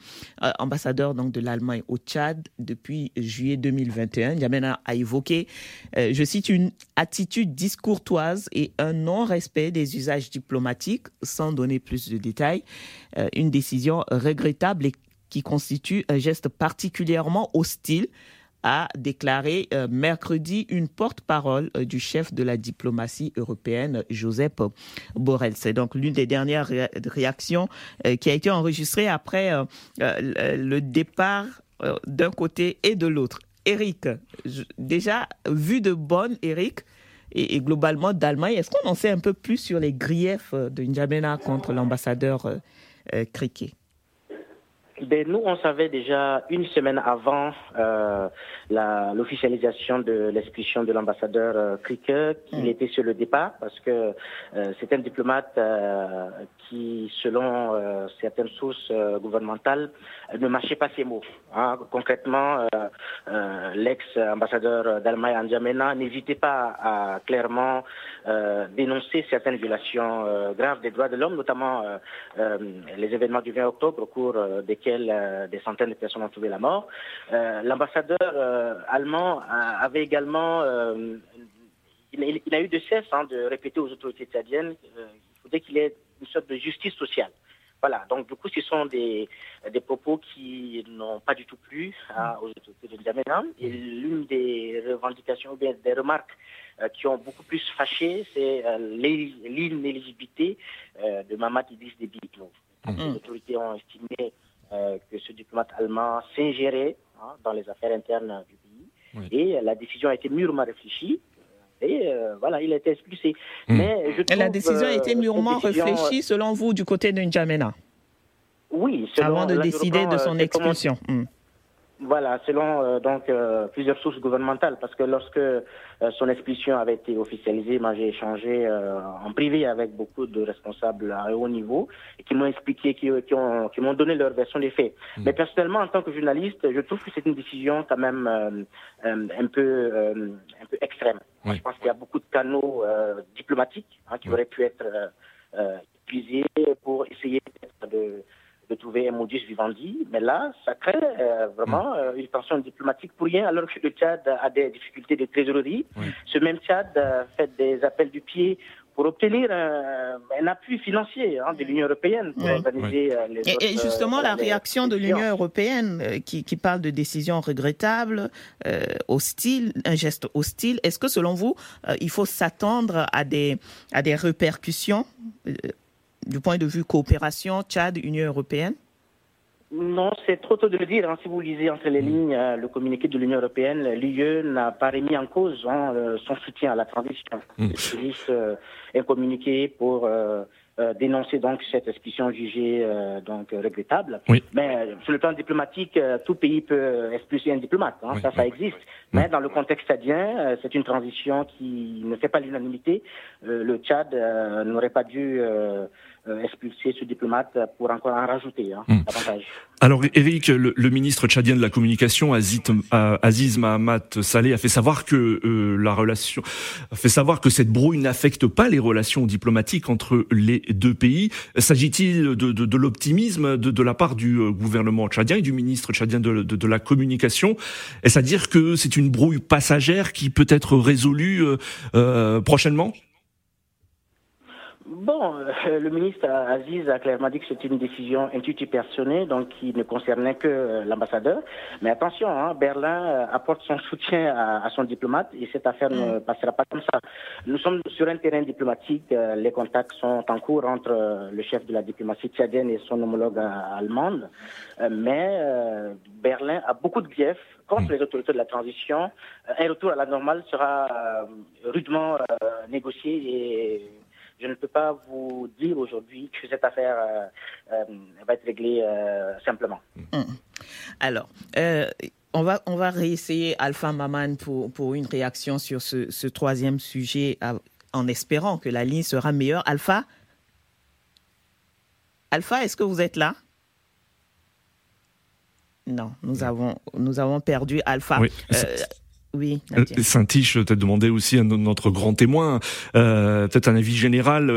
ambassadeur donc de l'Allemagne au Tchad depuis juillet 2021. Yamena a évoqué, euh, je cite, une attitude discourtoise et un non-respect des usages diplomatiques, sans donner plus de détails. Euh, une décision regrettable et qui constitue un geste particulièrement hostile a déclaré euh, mercredi une porte-parole euh, du chef de la diplomatie européenne, Joseph Borrell. C'est donc l'une des dernières réactions euh, qui a été enregistrée après le départ d'un côté et de l'autre. Eric, déjà vu de bonne, Eric, et, globalement d'Allemagne, est-ce qu'on en sait un peu plus sur les griefs de N'Djamena contre l'ambassadeur Criquet? Ben, nous, on savait déjà une semaine avant euh, l'officialisation de l'expulsion de l'ambassadeur euh, qu'il mm. était sur le départ parce que euh, c'est un diplomate euh, qui, selon certaines sources gouvernementales, ne marchait pas ses mots. Hein. Concrètement, l'ex-ambassadeur d'Allemagne N'Djamena n'hésitait pas à clairement dénoncer certaines violations graves des droits de l'homme, notamment les événements du 20 octobre au cours euh, des centaines de personnes ont trouvé la mort. Euh, l'ambassadeur euh, allemand avait également, il, a eu de cesse hein, de répéter aux autorités tchadiennes qu'il faudrait qu'il y ait une sorte de justice sociale. Voilà, donc du coup, ce sont des, des propos qui n'ont pas du tout plu hein, aux autorités de N'Djamena. Et l'une des revendications, ou bien des remarques qui ont beaucoup plus fâché, c'est l'inéligibilité de Mamad Idriss Déby. Les autorités ont estimé euh, que ce diplomate allemand s'ingérait hein, dans les affaires internes du pays. Et la décision a été mûrement réfléchie. Et euh, voilà, il a été expulsé. Hmm. Mais je trouve, la décision a été euh, mûrement réfléchie, selon vous, du côté de N'Djamena? Oui. Avant de décider de son expulsion. Hmm. Voilà, selon euh, donc euh, plusieurs sources gouvernementales, parce que lorsque euh, son expulsion avait été officialisée, moi j'ai échangé en privé avec beaucoup de responsables à haut niveau et qui m'ont expliqué, qui, qui ont, qui m'ont donné leur version des faits. Hmm. Mais personnellement, en tant que journaliste, je trouve que c'est une décision quand même un peu un peu extrême. Je pense qu'il y a beaucoup de canaux diplomatiques hein, qui auraient pu être utilisés pour essayer de de trouver un modus vivendi. Mais là, ça crée euh, vraiment mm. euh, une tension diplomatique pour rien, alors que le Tchad a des difficultés de trésorerie. Ce même Tchad euh, fait des appels du pied pour obtenir un, appui financier hein, de l'Union européenne pour organiser les et, et, justement, la réaction de l'Union européenne qui, qui, parle de décisions regrettables, hostiles, un geste hostile, est-ce que selon vous, il faut s'attendre à des, à des répercussions du point de vue coopération Tchad-Union européenne? Non, c'est trop tôt de le dire. Hein. Si vous lisez entre les mm. lignes euh, le communiqué de l'Union européenne, l'UE n'a pas remis en cause hein, son soutien à la transition. Mm. C'est juste euh, un communiqué pour euh, dénoncer donc cette expulsion jugée donc regrettable. Mais sur le plan diplomatique, tout pays peut expulser un diplomate. Hein. ça, ça existe. Mais dans le contexte tchadien, c'est une transition qui ne fait pas l'unanimité. le Tchad n'aurait pas dû euh, expulser ce diplomate pour encore en rajouter hein, hmm. davantage. Alors Eric, le, ministre tchadien de la communication, Aziz, euh, Aziz Mahamat Saleh, a fait savoir que euh, la relation, a fait savoir que cette brouille n'affecte pas les relations diplomatiques entre les deux pays. S'agit-il de, de, de l'optimisme de, de, la part du gouvernement tchadien et du ministre tchadien de, de la communication? Est-ce à dire que c'est une brouille passagère qui peut être résolue euh, prochainement? Bon, euh, le ministre Aziz a clairement dit que c'était une décision personnelle, donc qui ne concernait que euh, l'ambassadeur. Mais attention, hein, Berlin euh, apporte son soutien à, son diplomate et cette affaire ne mm. passera pas comme ça. Nous sommes sur un terrain diplomatique, les contacts sont en cours entre le chef de la diplomatie tchadienne et son homologue allemande. mais Berlin a beaucoup de griefs contre les autorités de la transition. Un retour à la normale sera rudement négocié et je ne peux pas vous dire aujourd'hui que cette affaire euh, euh, va être réglée euh, simplement. Mmh. Alors, on va, on va réessayer Alpha Maman pour, pour une réaction sur ce, ce troisième sujet en espérant que la ligne sera meilleure. Alpha? Alpha, est-ce que vous êtes là? Non, nous avons, nous avons perdu Alpha. Oui. Oui. Euh, Saint-Tiche, peut-être demander aussi à notre grand témoin, euh, peut-être un avis général.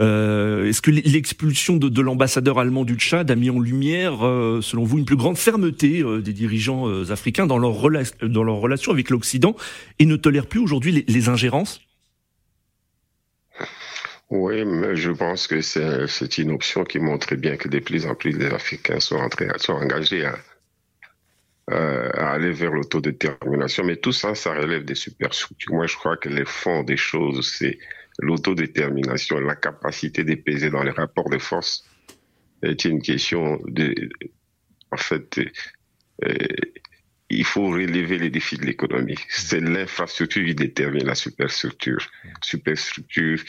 Euh, est-ce que l'expulsion de, l'ambassadeur allemand du Tchad a mis en lumière, selon vous, une plus grande fermeté des dirigeants africains dans leur, dans leur relation avec l'Occident et ne tolèrent plus aujourd'hui les, ingérences? Oui, mais je pense que c'est une option qui montre bien que de plus en plus les Africains sont, entrés, sont engagés à, euh, à aller vers l'autodétermination. Mais tout ça, ça relève des superstructures. Moi, je crois que les fonds des choses, c'est l'autodétermination, la capacité de peser dans les rapports de force est une question de, en fait, euh, il faut relever les défis de l'économie. C'est l'infrastructure qui détermine la superstructure. Superstructure,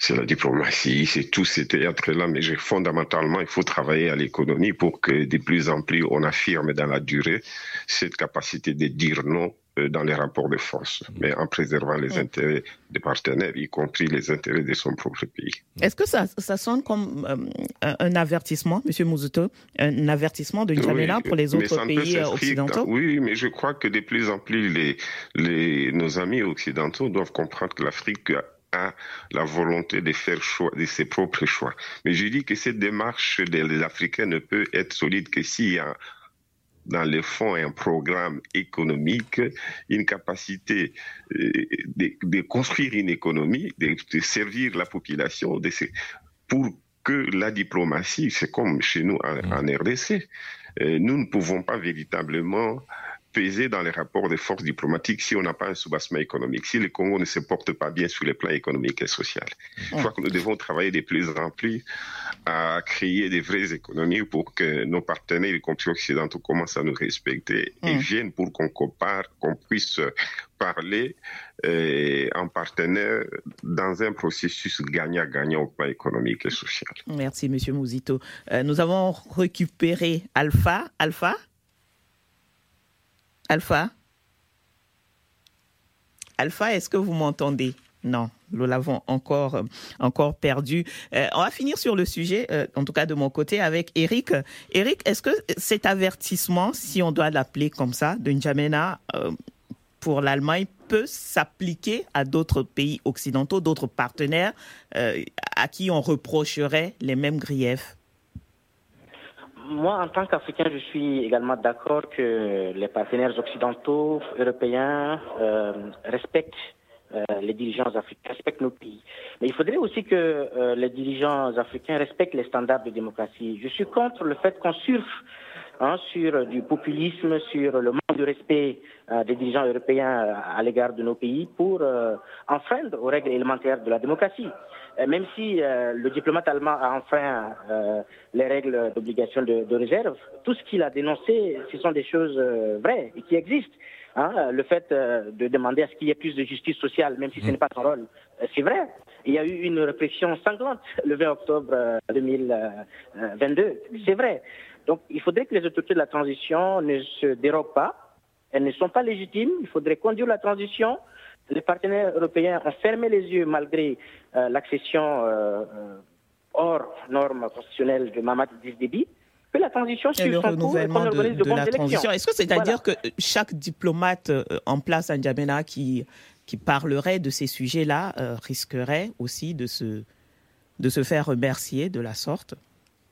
c'est la diplomatie, c'est tout ces théâtres-là, mais fondamentalement, il faut travailler à l'économie pour que de plus en plus on affirme dans la durée cette capacité de dire non dans les rapports de force, mais en préservant les intérêts des partenaires, y compris les intérêts de son propre pays. Est-ce que ça, ça sonne comme euh, un avertissement, M. Mouzuto, un avertissement de N'Djamena pour les autres pays euh, occidentaux? Oui, mais je crois que de plus en plus, les, les, nos amis occidentaux doivent comprendre que l'Afrique a la volonté de faire choix de ses propres choix. Mais je dis que cette démarche des Africains ne peut être solide que s'il y a dans les fonds un programme économique, une capacité euh, de, construire une économie, de, servir la population, de, pour que la diplomatie, c'est comme chez nous en, en RDC, euh, nous ne pouvons pas véritablement peser dans les rapports de forces diplomatiques si on n'a pas un soubassement économique, si le Congo ne se porte pas bien sur les plans économiques et social. Je crois que nous devons travailler de plus en plus à créer des vraies économies pour que nos partenaires, y compris occidentaux, commencent à nous respecter et viennent pour qu'on compare, qu'on puisse parler euh, en partenaire dans un processus gagnant-gagnant au plan économique et social. Merci, Monsieur Mouzito. Euh, nous avons récupéré Alpha. Alpha? Alpha? Alpha, est-ce que vous m'entendez? Non, nous l'avons encore, euh, encore perdu. Euh, on va finir sur le sujet, euh, en tout cas de mon côté, avec Eric. Eric, est-ce que cet avertissement, si on doit l'appeler comme ça, de N'Djamena pour l'Allemagne, peut s'appliquer à d'autres pays occidentaux, d'autres partenaires à qui on reprocherait les mêmes griefs? Moi, en tant qu'Africain, je suis également d'accord que les partenaires occidentaux, européens, respectent euh, les dirigeants africains respectent nos pays. Mais il faudrait aussi que euh, les dirigeants africains respectent les standards de démocratie. Je suis contre le fait qu'on surfe hein, sur du populisme, sur le manque de respect euh, des dirigeants européens à l'égard de nos pays pour enfreindre aux règles élémentaires de la démocratie. Même si le diplomate allemand a enfreint les règles d'obligation de, de, réserve, tout ce qu'il a dénoncé, ce sont des choses vraies et qui existent. Hein, le fait euh, de demander à ce qu'il y ait plus de justice sociale, même si ce n'est pas son rôle, euh, c'est vrai. Il y a eu une répression sanglante le 20 octobre 2022, euh, c'est vrai. Donc il faudrait que les autorités de la transition ne se dérobent pas, elles ne sont pas légitimes, il faudrait conduire la transition. Les partenaires européens ont fermé les yeux malgré l'accession hors normes constitutionnelles de Mamad Déby que la transition et le renouvellement de, la transition. Est-ce que c'est-à-dire que chaque diplomate euh, en place à N'Djamena qui, qui parlerait de ces sujets-là euh, risquerait aussi de se, de se faire remercier de la sorte?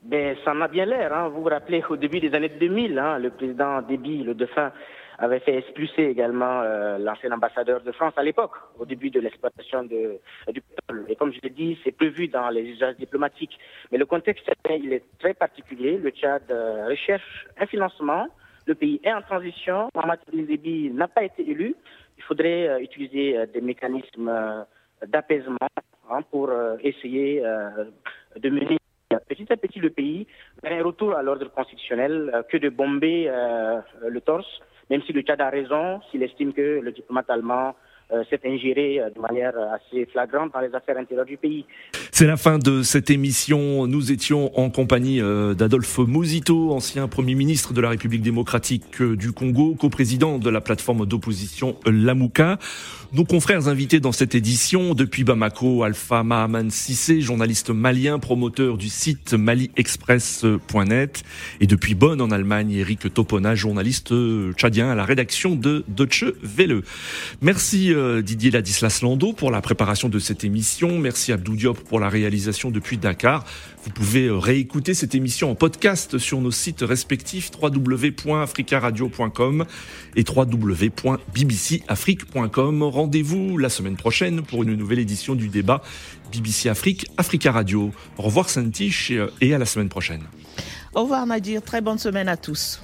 Ben, Ça en a bien l'air. Hein. Vous vous rappelez, au début des années 2000, hein, le président Déby, le défunt, avait fait expulser également euh, l'ancien ambassadeur de France à l'époque, au début de l'exploitation du pétrole. Et comme je l'ai dit, c'est prévu dans les usages diplomatiques. Mais le contexte, il est très particulier. Le Tchad euh, recherche un financement. Le pays est en transition. Mohamed n'a pas été élu. Il faudrait euh, utiliser des mécanismes d'apaisement hein, pour essayer de mener petit à petit le pays vers un retour à l'ordre constitutionnel que de bomber le torse même si le Tchad a raison, s'il estime que le diplomate allemand s'est ingéré euh, de manière assez flagrante dans les affaires intérieures du pays. C'est la fin de cette émission. Nous étions en compagnie euh, d'Adolphe Mouzito, ancien Premier ministre de la République démocratique du Congo, coprésident de la plateforme d'opposition Lamouka. Nos confrères invités dans cette édition, depuis Bamako, Alpha Mahaman Sissé, journaliste malien, promoteur du site maliexpress.net, et depuis Bonn en Allemagne, Eric Topona, journaliste tchadien à la rédaction de Deutsche Welle. Merci euh, Didier Ladislas Lando pour la préparation de cette émission. Merci Abdou Diop pour la réalisation depuis Dakar. Vous pouvez euh, réécouter cette émission en podcast sur nos sites respectifs www.africaradio.com et www.bbcafrique.com. Rendez-vous la semaine prochaine pour une nouvelle édition du débat BBC Afrique, Africa Radio. Au revoir Saint-Tiche et à la semaine prochaine. Au revoir Nadir, très bonne semaine à tous.